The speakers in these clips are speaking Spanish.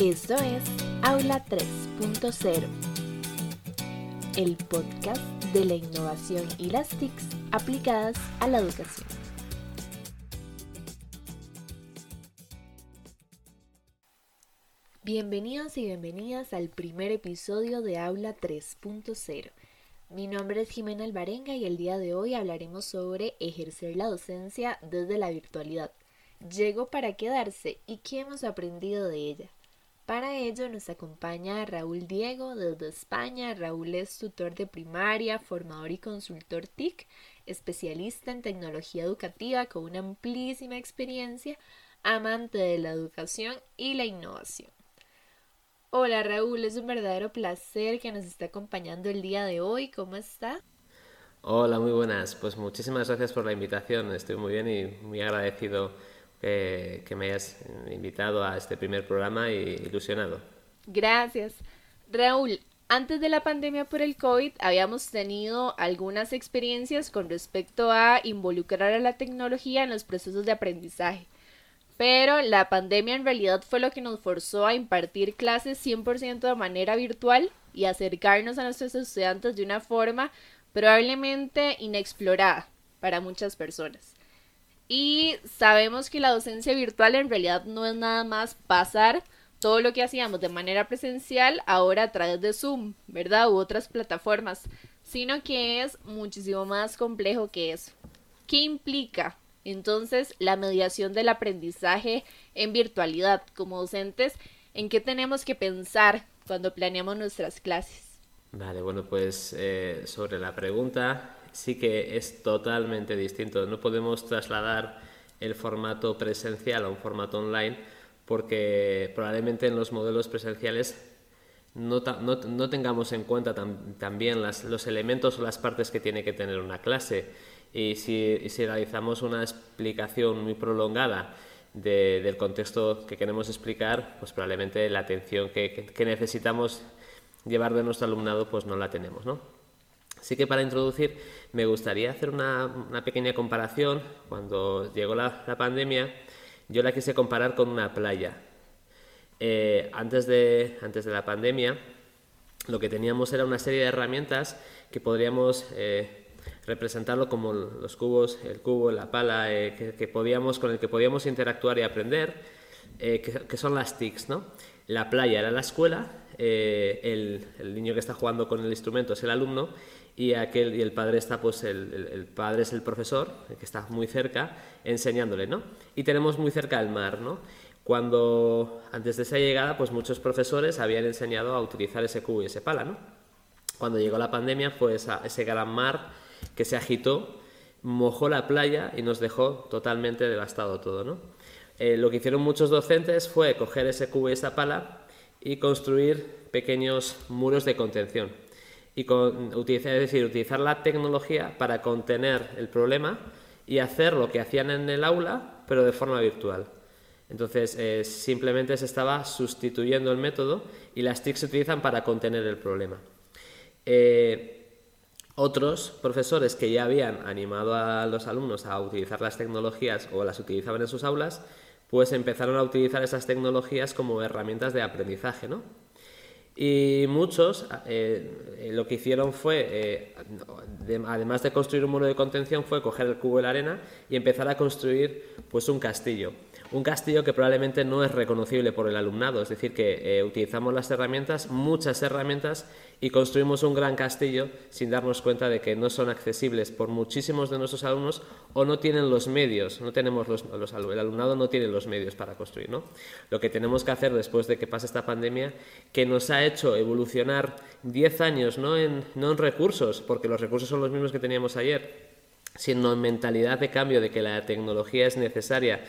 Esto es Aula 3.0, el podcast de la innovación y las TICs aplicadas a la educación. Bienvenidos y bienvenidas al primer episodio de Aula 3.0. Mi nombre es Jimena Alvarenga y el día de hoy hablaremos sobre ejercer la docencia desde la virtualidad. Llegó para quedarse y qué hemos aprendido de ella. Para ello nos acompaña Raúl Diego desde España. Raúl es tutor de primaria, formador y consultor TIC, especialista en tecnología educativa con una amplísima experiencia, amante de la educación y la innovación. Hola Raúl, es un verdadero placer que nos esté acompañando el día de hoy. ¿Cómo está? Hola, muy buenas. Pues muchísimas gracias por la invitación. Estoy muy bien y muy agradecido que, me hayas invitado a este primer programa y ilusionado. Gracias. Raúl, antes de la pandemia por el COVID habíamos tenido algunas experiencias con respecto a involucrar a la tecnología en los procesos de aprendizaje. Pero la pandemia en realidad fue lo que nos forzó a impartir clases 100% de manera virtual y acercarnos a nuestros estudiantes de una forma probablemente inexplorada para muchas personas. Y sabemos que la docencia virtual en realidad no es nada más pasar todo lo que hacíamos de manera presencial ahora a través de Zoom, ¿verdad? U otras plataformas, sino que es muchísimo más complejo que eso. ¿Qué implica entonces la mediación del aprendizaje en virtualidad como docentes? ¿En qué tenemos que pensar cuando planeamos nuestras clases? Vale, bueno, pues eh, sobre la pregunta, sí que es totalmente distinto. No podemos trasladar el formato presencial a un formato online porque probablemente en los modelos presenciales no, tengamos en cuenta también los elementos o las partes que tiene que tener una clase. Y si, realizamos una explicación muy prolongada del contexto que queremos explicar, pues probablemente la atención que, que necesitamos llevar de nuestro alumnado pues no la tenemos, ¿no? Así que para introducir me gustaría hacer una, pequeña comparación. Cuando llegó la, pandemia, yo la quise comparar con una playa. Eh, antes, de, antes de la pandemia, lo que teníamos era una serie de herramientas que podríamos eh, representarlo como los cubos, el cubo, la pala, eh, que, podíamos, con el que podíamos interactuar y aprender, que, que, son las TICs. ¿no? La playa era la escuela, el, el niño que está jugando con el instrumento es el alumno y, aquel, y el padre está, pues el, el, padre es el profesor, que está muy cerca, enseñándole, ¿no? Y tenemos muy cerca el mar, ¿no? Cuando, antes de esa llegada, pues muchos profesores habían enseñado a utilizar ese cubo y ese pala, ¿no? Cuando llegó la pandemia fue ese gran mar que se agitó, mojó la playa y nos dejó totalmente devastado todo, ¿no? Eh, lo que hicieron muchos docentes fue coger ese cubo y esa pala y construir pequeños muros de contención y utilizar, es decir, utilizar la tecnología para contener el problema y hacer lo que hacían en el aula, pero de forma virtual. Entonces, eh, simplemente se estaba sustituyendo el método y las TIC se utilizan para contener el problema. Eh, otros profesores que ya habían animado a los alumnos a utilizar las tecnologías o las utilizaban en sus aulas, pues empezaron a utilizar esas tecnologías como herramientas de aprendizaje, ¿no? Y muchos eh, eh, lo que hicieron fue, eh, además de construir un muro de contención, fue coger el cubo de la arena y empezar a construir pues, un castillo un castillo que probablemente no es reconocible por el alumnado, es decir, que eh, utilizamos las herramientas, muchas herramientas, y construimos un gran castillo sin darnos cuenta de que no son accesibles por muchísimos de nuestros alumnos o no tienen los medios, no tenemos los, el alumnado no tiene los medios para construir. Lo que tenemos que hacer después de que pase esta pandemia, que nos ha hecho evolucionar 10 años, no en, no en recursos, porque los recursos son los mismos que teníamos ayer, sino en mentalidad de cambio de que la tecnología es necesaria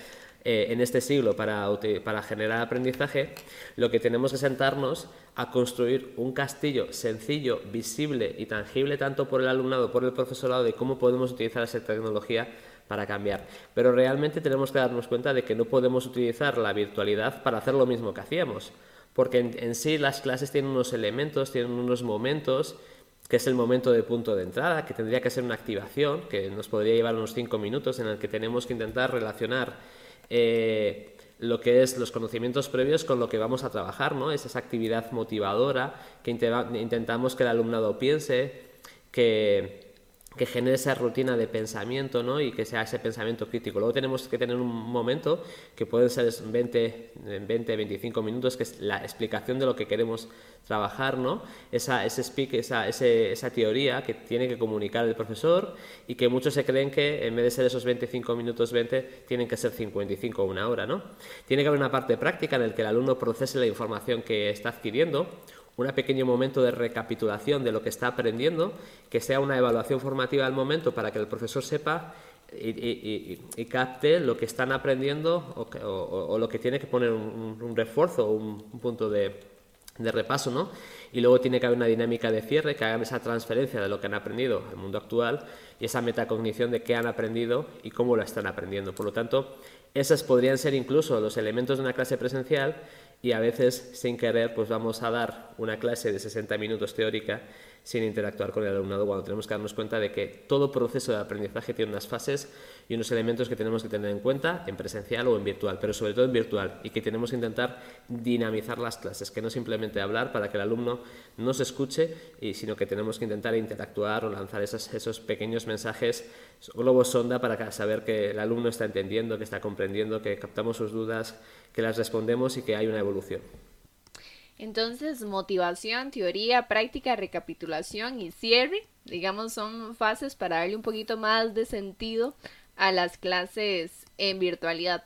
eh, en este siglo para, para generar aprendizaje, lo que tenemos que sentarnos a construir un castillo sencillo, visible y tangible tanto por el alumnado, por el profesorado, de cómo podemos utilizar esa tecnología para cambiar. Pero realmente tenemos que darnos cuenta de que no podemos utilizar la virtualidad para hacer lo mismo que hacíamos, porque en, en sí las clases tienen unos elementos, tienen unos momentos, que es el momento de punto de entrada, que tendría que ser una activación, que nos podría llevar unos cinco minutos en el que tenemos que intentar relacionar eh, lo que es los conocimientos previos con lo que vamos a trabajar, ¿no? Es esa actividad motivadora que intentamos que el alumnado piense, que que genere esa rutina de pensamiento ¿no? y que sea ese pensamiento crítico. Luego tenemos que tener un momento que puede ser 20, 20 25 minutos, que es la explicación de lo que queremos trabajar, ¿no? esa, ese speak, esa, esa teoría que tiene que comunicar el profesor y que muchos se creen que en vez de ser esos 25 minutos 20, tienen que ser 55 o una hora. ¿no? Tiene que haber una parte práctica en la que el alumno procese la información que está adquiriendo un pequeño momento de recapitulación de lo que está aprendiendo, que sea una evaluación formativa al momento para que el profesor sepa y, capte lo que están aprendiendo o, lo que tiene que poner un, refuerzo un, punto de, repaso, ¿no? Y luego tiene que haber una dinámica de cierre que haga esa transferencia de lo que han aprendido el mundo actual y esa metacognición de qué han aprendido y cómo lo están aprendiendo. Por lo tanto, esas podrían ser incluso los elementos de una clase presencial y a veces sin querer pues vamos a dar una clase de 60 minutos teórica sin interactuar con el alumnado cuando tenemos que darnos cuenta de que todo proceso de aprendizaje tiene unas fases y unos elementos que tenemos que tener en cuenta en presencial o en virtual, pero sobre todo en virtual y que tenemos que intentar dinamizar las clases, que no simplemente hablar para que el alumno no se escuche, y, sino que tenemos que intentar interactuar o lanzar esos, esos pequeños mensajes globos sonda para saber que el alumno está entendiendo, que está comprendiendo, que captamos sus dudas, que las respondemos y que hay una evolución. Entonces, motivación, teoría, práctica, recapitulación y cierre, digamos, son fases para darle un poquito más de sentido a las clases en virtualidad.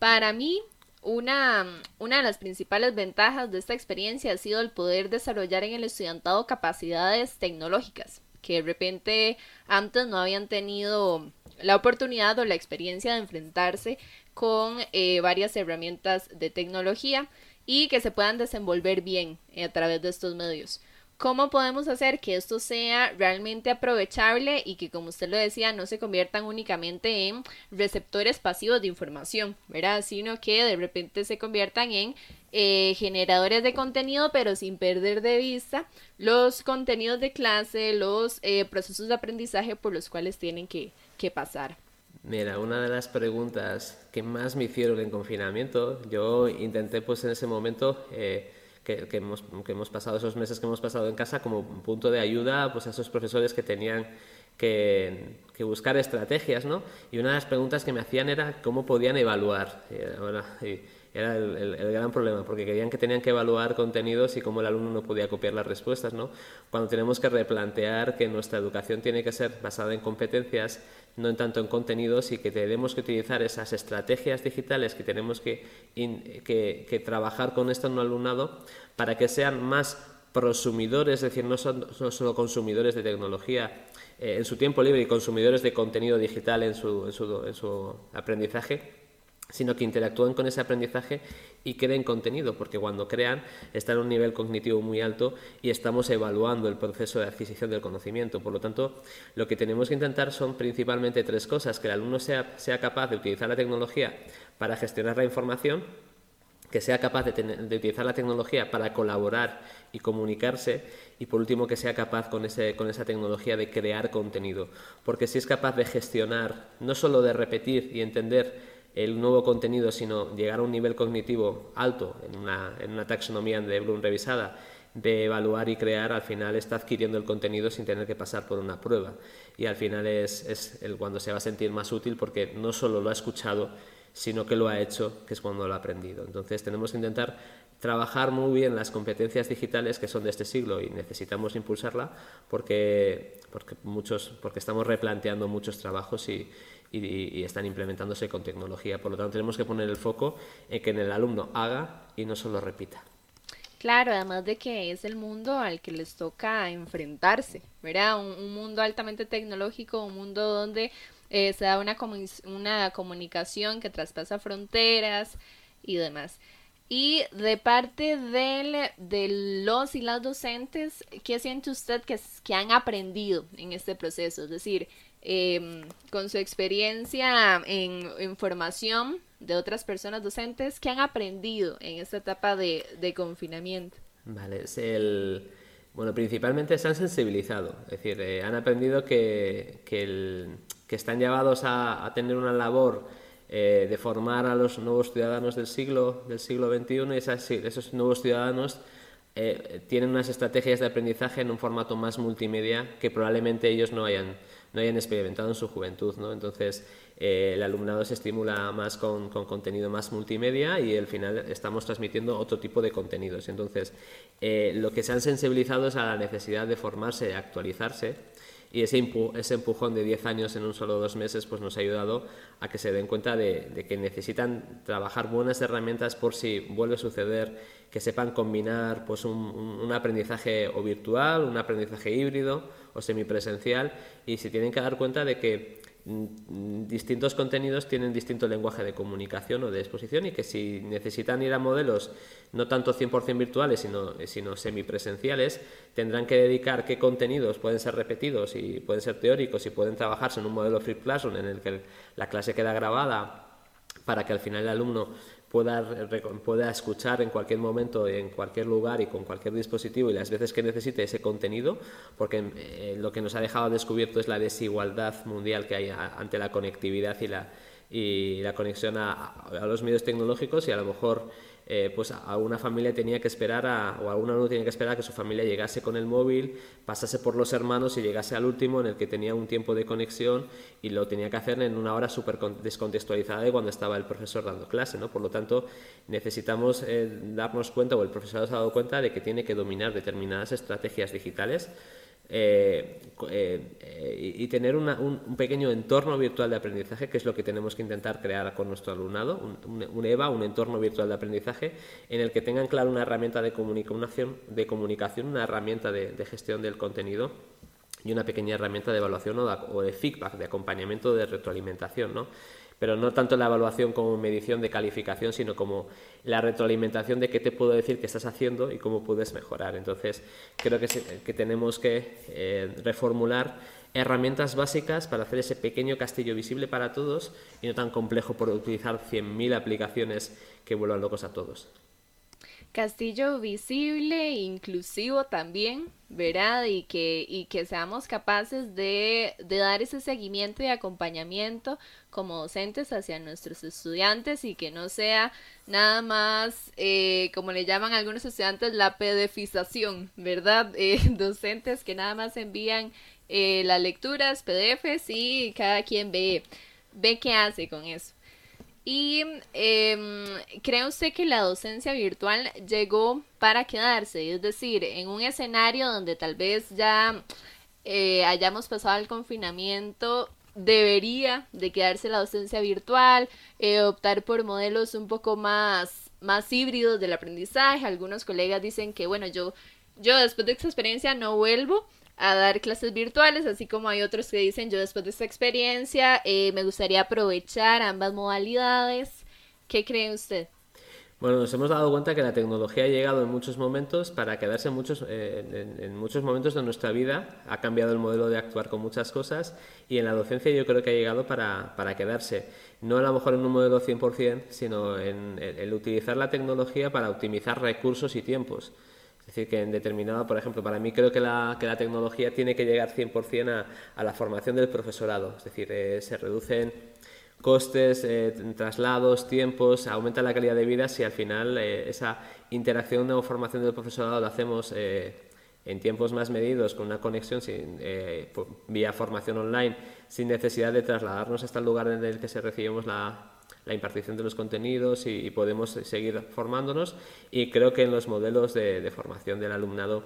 Para mí, una, una, de las principales ventajas de esta experiencia ha sido el poder desarrollar en el estudiantado capacidades tecnológicas que de repente antes no habían tenido la oportunidad o la experiencia de enfrentarse con eh, varias herramientas de tecnología y que se puedan desenvolver bien a través de estos medios. ¿Cómo podemos hacer que esto sea realmente aprovechable y que, como usted lo decía, no se conviertan únicamente en receptores pasivos de información, ¿verdad? Sino que de repente se conviertan en eh, generadores de contenido, pero sin perder de vista los contenidos de clase, los eh, procesos de aprendizaje por los cuales tienen que pasar. Mira, una de las preguntas que más me hicieron en confinamiento, yo intenté pues en ese momento eh, que, hemos, que, hemos, pasado esos meses que hemos pasado en casa como punto de ayuda pues a esos profesores que tenían que, buscar estrategias, ¿no? Y una de las preguntas que me hacían era cómo podían evaluar. Era el, gran problema, porque querían que tenían que evaluar contenidos y cómo el alumno no podía copiar las respuestas, ¿no? Cuando tenemos que replantear que nuestra educación tiene que ser basada en competencias, no en tanto en contenidos, y que tenemos que utilizar esas estrategias digitales que tenemos que, que, trabajar con esto en alumnado para que sean más prosumidores, es decir, no son no solo consumidores de tecnología eh, en su tiempo libre y consumidores de contenido digital su, en su, en su aprendizaje, sino que interactúan con ese aprendizaje y creen contenido, porque cuando crean están a un nivel cognitivo muy alto y estamos evaluando el proceso de adquisición del conocimiento. Por lo tanto, lo que tenemos que intentar son principalmente tres cosas, que el alumno sea, sea capaz de utilizar la tecnología para gestionar la información, que sea capaz de, de, utilizar la tecnología para colaborar y comunicarse y por último que sea capaz con, ese, con esa tecnología de crear contenido. Porque si es capaz de gestionar, no solo de repetir y entender el nuevo contenido, sino llegar a un nivel cognitivo alto en una, en una taxonomía de Bloom revisada, de evaluar y crear, al final está adquiriendo el contenido sin tener que pasar por una prueba. Y al final es, es cuando se va a sentir más útil porque no solo lo ha escuchado, sino que lo ha hecho, que es cuando lo ha aprendido. Entonces tenemos que intentar trabajar muy bien las competencias digitales que son de este siglo y necesitamos impulsarla porque, porque, muchos, porque estamos replanteando muchos trabajos y, y, están implementándose con tecnología. Por lo tanto, tenemos que poner el foco en que el alumno haga y no solo repita. Claro, además de que es el mundo al que les toca enfrentarse, ¿verdad? Un, mundo altamente tecnológico, un mundo donde eh, se da una, una comunicación que traspasa fronteras y demás. Y de parte del, de los y las docentes, ¿qué siente usted que, que han aprendido en este proceso? Es decir, Em, con su experiencia en, formación de otras personas docentes que han aprendido en esta etapa de, confinamiento. Vale, es. Bueno, principalmente se han sensibilizado, es decir, eh, han aprendido que, están llevados a, tener una labor eh, de formar a los nuevos ciudadanos del siglo, del siglo XXI y esos nuevos ciudadanos eh, tienen unas estrategias de aprendizaje en un formato más multimedia que probablemente ellos no hayan, no hayan experimentado en su juventud. ¿no? Entonces, eh, el alumnado se estimula más con, con, contenido más multimedia y al final estamos transmitiendo otro tipo de contenidos. Entonces, eh, lo que se han sensibilizado es a la necesidad de formarse, actualizarse y ese, ese empujón de 10 años en un solo dos meses pues nos ha ayudado a que se den cuenta de, que necesitan trabajar buenas herramientas por si vuelve a suceder, que sepan combinar pues un, un aprendizaje o virtual, un aprendizaje híbrido o semipresencial y se tienen que dar cuenta de que distintos contenidos tienen distinto lenguaje de comunicación o de exposición y que si necesitan ir a modelos no tanto 100% virtuales sino, sino semipresenciales, tendrán que dedicar qué contenidos pueden ser repetidos y pueden ser teóricos y pueden trabajarse en un modelo Flip Classroom en el que la clase queda grabada para que al final el alumno pueda, pueda escuchar en cualquier momento, en cualquier lugar y con cualquier dispositivo y las veces que necesite ese contenido, porque eh, lo que nos ha dejado descubierto es la desigualdad mundial que hay ante la conectividad y la, conexión a, a los medios tecnológicos y a lo mejor eh, pues a una familia tenía que esperar a, o alguna uno tenía que esperar a que su familia llegase con el móvil, pasase por los hermanos y llegase al último en el que tenía un tiempo de conexión y lo tenía que hacer en una hora súper descontextualizada de cuando estaba el profesor dando clase, ¿no? Por lo tanto, necesitamos eh, darnos cuenta, o el profesor se ha dado cuenta, de que tiene que dominar determinadas estrategias digitales eh, eh, y tener un, pequeño entorno virtual de aprendizaje, que es lo que tenemos que intentar crear con nuestro alumnado, un, EVA, un entorno virtual de aprendizaje, en el que tengan claro una herramienta de comunicación, de comunicación una herramienta de, gestión del contenido y una pequeña herramienta de evaluación o de, o de feedback, de acompañamiento, de retroalimentación. ¿no? Pero no tanto la evaluación como medición de calificación, sino como la retroalimentación de qué te puedo decir que estás haciendo y cómo puedes mejorar. Entonces, creo que, tenemos que eh, reformular herramientas básicas para hacer ese pequeño castillo visible para todos y no tan complejo por utilizar 100.000 aplicaciones que vuelvan locos a todos. Castillo visible, inclusivo también, ¿verdad? Y que, y que seamos capaces de, de dar ese seguimiento y acompañamiento como docentes hacia nuestros estudiantes y que no sea nada más, eh, como le llaman algunos estudiantes, la pedefización, ¿verdad? Eh, docentes que nada más envían eh, las lecturas, PDFs y cada quien ve, ve qué hace con eso. ¿Y eh, cree usted que la docencia virtual llegó para quedarse? Es decir, en un escenario donde tal vez ya eh, hayamos pasado el confinamiento, debería de quedarse la docencia virtual, eh, optar por modelos un poco más, más híbridos del aprendizaje. Algunos colegas dicen que, bueno, yo, yo después de esta experiencia no vuelvo a dar clases virtuales, así como hay otros que dicen yo después de esta experiencia eh, me gustaría aprovechar ambas modalidades. ¿Qué cree usted? Bueno, nos hemos dado cuenta que la tecnología ha llegado en muchos momentos para quedarse en muchos, eh, en, muchos momentos de nuestra vida, ha cambiado el modelo de actuar con muchas cosas y en la docencia yo creo que ha llegado para, para quedarse. No a lo mejor en un modelo 100%, sino en el utilizar la tecnología para optimizar recursos y tiempos. Decir, que en determinado, por ejemplo, para mí creo que la, que la tecnología tiene que llegar 100% a, a la formación del profesorado. Es decir, eh, se reducen costes, eh, traslados, tiempos, aumenta la calidad de vida si al final eh, esa interacción o formación del profesorado la hacemos en tiempos más medidos, con una conexión sin, vía formación online, sin necesidad de trasladarnos hasta el lugar en el que se recibimos la, la impartición de los contenidos y, podemos seguir formándonos. Y creo que en los modelos de, formación del alumnado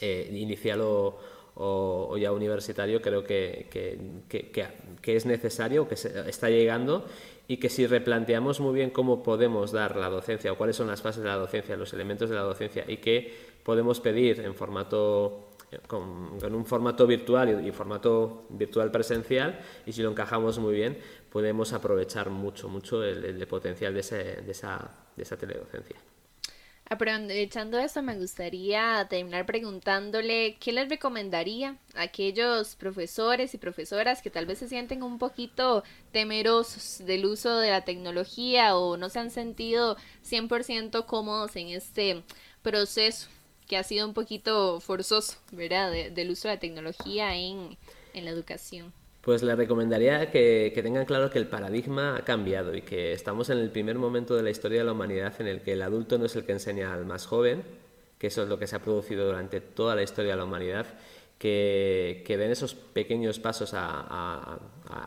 eh, inicial o, ya universitario, creo que, que, es necesario, que está llegando y que si replanteamos muy bien cómo podemos dar la docencia o cuáles son las fases de la docencia, los elementos de la docencia y qué podemos pedir en formato con, un formato virtual y, formato virtual presencial y si lo encajamos muy bien podemos aprovechar mucho, mucho el, potencial de, de, esa, de esa teledocencia. Aprovechando eso, me gustaría terminar preguntándole qué les recomendaría a aquellos profesores y profesoras que tal vez se sienten un poquito temerosos del uso de la tecnología o no se han sentido 100% cómodos en este proceso que ha sido un poquito forzoso, ¿verdad? del uso de la tecnología en, en la educación. Pues le recomendaría que, tengan claro que el paradigma ha cambiado y que estamos en el primer momento de la historia de la humanidad en el que el adulto no es el que enseña al más joven, que eso es lo que se ha producido durante toda la historia de la humanidad, que, den esos pequeños pasos a,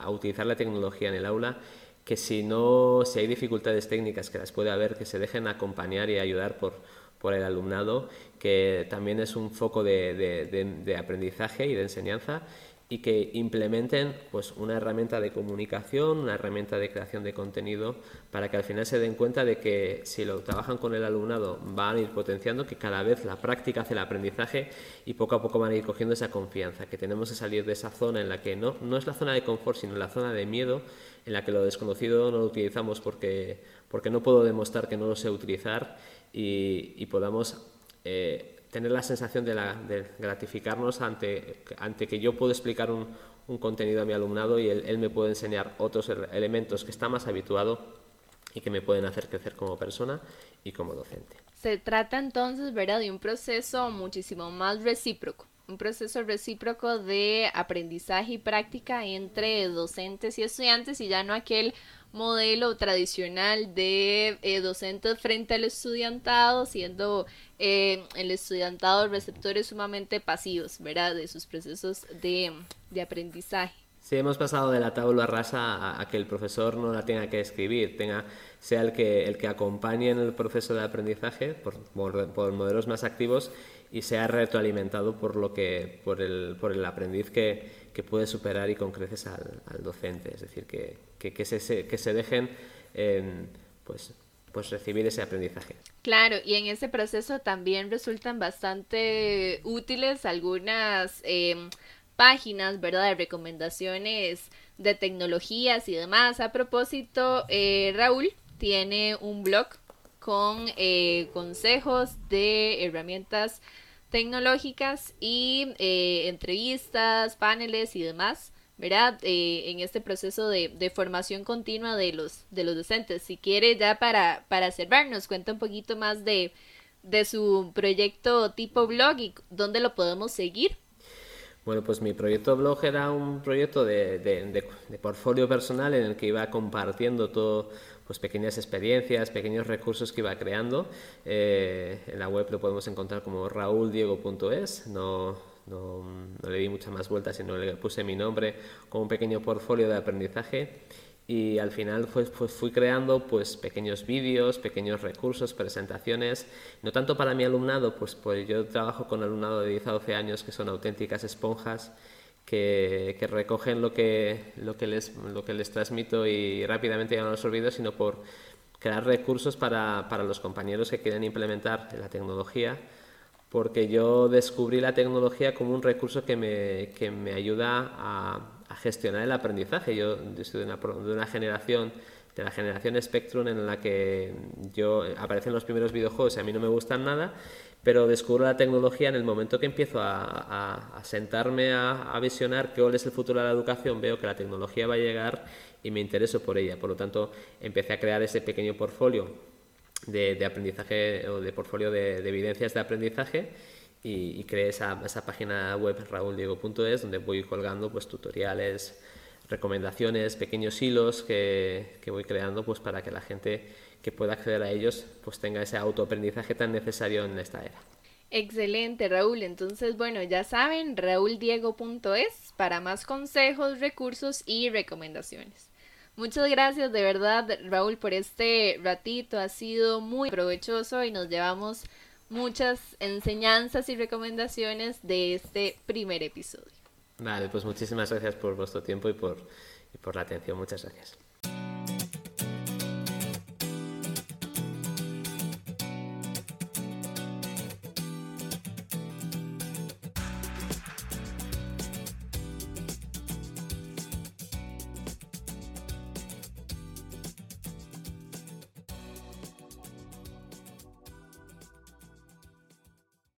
utilizar la tecnología en el aula, que si no, si hay dificultades técnicas que las puede haber, que se dejen acompañar y ayudar por, por el alumnado, que también es un foco de aprendizaje y de enseñanza y que implementen pues, una herramienta de comunicación, una herramienta de creación de contenido, para que al final se den cuenta de que si lo trabajan con el alumnado van a ir potenciando, que cada vez la práctica hace el aprendizaje y poco a poco van a ir cogiendo esa confianza, que tenemos que salir de esa zona en la que no, no es la zona de confort, sino la zona de miedo, en la que lo desconocido no lo utilizamos porque, porque no puedo demostrar que no lo sé utilizar y, podamos... Eh, tener la sensación de, gratificarnos ante, ante que yo puedo explicar un, un contenido a mi alumnado y él, él, me puede enseñar otros elementos que está más habituado y que me pueden hacer crecer como persona y como docente. Se trata entonces, ¿verdad?, de un proceso muchísimo más recíproco, un proceso recíproco de aprendizaje y práctica entre docentes y estudiantes y ya no aquel modelo tradicional de eh, docentes frente al estudiantado, siendo eh, el estudiantado receptores sumamente pasivos, ¿verdad? De sus procesos de, de aprendizaje. Sí, hemos pasado de la tabla rasa a, que el profesor no la tenga que escribir, tenga, sea el que, el que acompañe en el proceso de aprendizaje por, por, modelos más activos y sea retroalimentado por, lo que, por, el, por el aprendiz que, que puede superar y con creces al, docente. Es decir, que, que, se, que se dejen pues, pues recibir ese aprendizaje. Claro, y en ese proceso también resultan bastante útiles algunas em, páginas, ¿verdad?, de recomendaciones de tecnologías y demás. A propósito, eh, Raúl tiene un blog con eh, consejos de herramientas tecnológicas y eh, entrevistas, paneles y demás ¿verdad? Eh, en este proceso de, de, formación continua de los, de los docentes. Si quiere, ya para, para cerrar, nos cuenta un poquito más de, de su proyecto tipo blog y dónde lo podemos seguir. Bueno, pues mi proyecto blog era un proyecto de, de, de, portfolio personal en el que iba compartiendo todo, pues pequeñas experiencias, pequeños recursos que iba creando. Eh, en la web lo podemos encontrar como rauldiego.es, no, no, le di muchas más vueltas, sino le puse mi nombre como un pequeño portfolio de aprendizaje. Y al final pues, pues fui creando pues pequeños vídeos, pequeños recursos, presentaciones, no tanto para mi alumnado, pues, pues yo trabajo con alumnado de 10 a 12 años que son auténticas esponjas que, recogen lo que, lo, que les, lo que les transmito y rápidamente ya no los olvido, sino por crear recursos para, para los compañeros que quieren implementar la tecnología porque yo descubrí la tecnología como un recurso que me, que me ayuda a, gestionar el aprendizaje. Yo, soy de una, de una, generación, de la generación Spectrum, en la que yo aparecen los primeros videojuegos y a mí no me gustan nada, pero descubro la tecnología en el momento que empiezo a, a, a sentarme a, a visionar qué es el futuro de la educación, veo que la tecnología va a llegar y me intereso por ella. Por lo tanto, empecé a crear ese pequeño portfolio de, aprendizaje o de portfolio de, evidencias de aprendizaje y, creé esa, esa, página web rauldiego.es donde voy colgando pues tutoriales, recomendaciones, pequeños hilos que, que, voy creando pues para que la gente que pueda acceder a ellos pues tenga ese autoaprendizaje tan necesario en esta era. Excelente, Raúl. Entonces, bueno, ya saben, rauldiego.es para más consejos, recursos y recomendaciones. Muchas gracias de verdad, Raúl, por este ratito. Ha sido muy provechoso y nos llevamos muchas enseñanzas y recomendaciones de este primer episodio. Vale, pues muchísimas gracias por vuestro tiempo y por, y por la atención. Muchas gracias.